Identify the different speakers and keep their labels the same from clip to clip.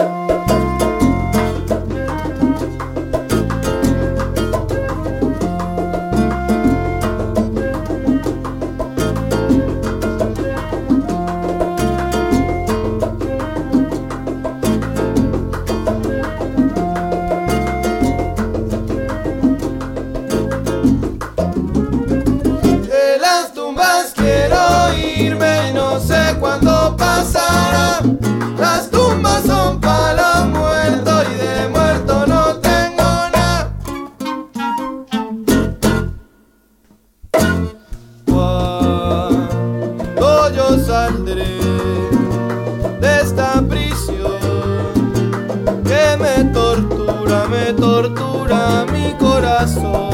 Speaker 1: you paso.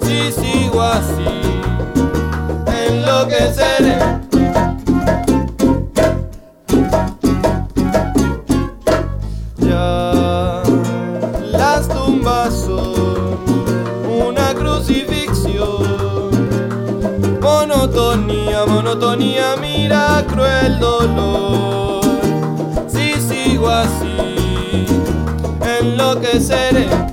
Speaker 1: Si sigo así, enloqueceré. Ya las tumbas son una crucifixión. Monotonía, monotonía, mira cruel dolor. Si sigo así, enloqueceré.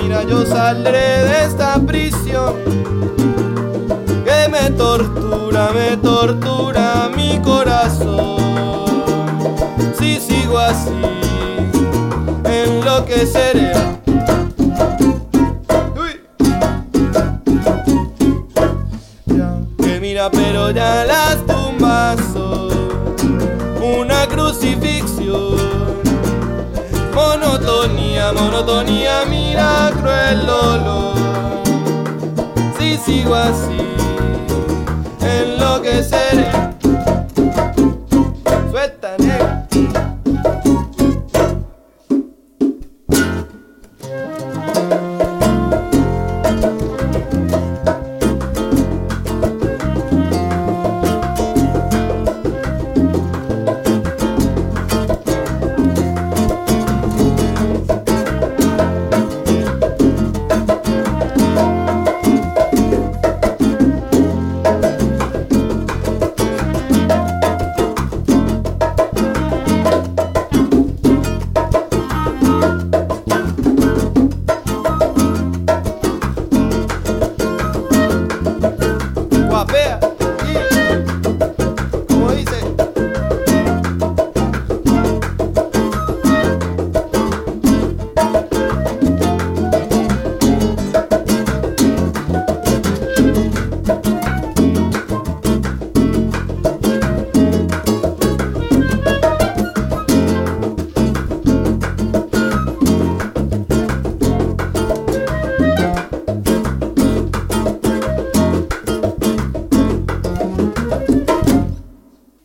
Speaker 1: mira yo saldré de esta prisión que me tortura, me tortura mi corazón. Si sigo así, enloqueceré. Uy. Ya, que mira, pero ya las tumbas son una crucifixión monotonía, monotonía, mira cruel dolor. Si sigo así, enloqueceré.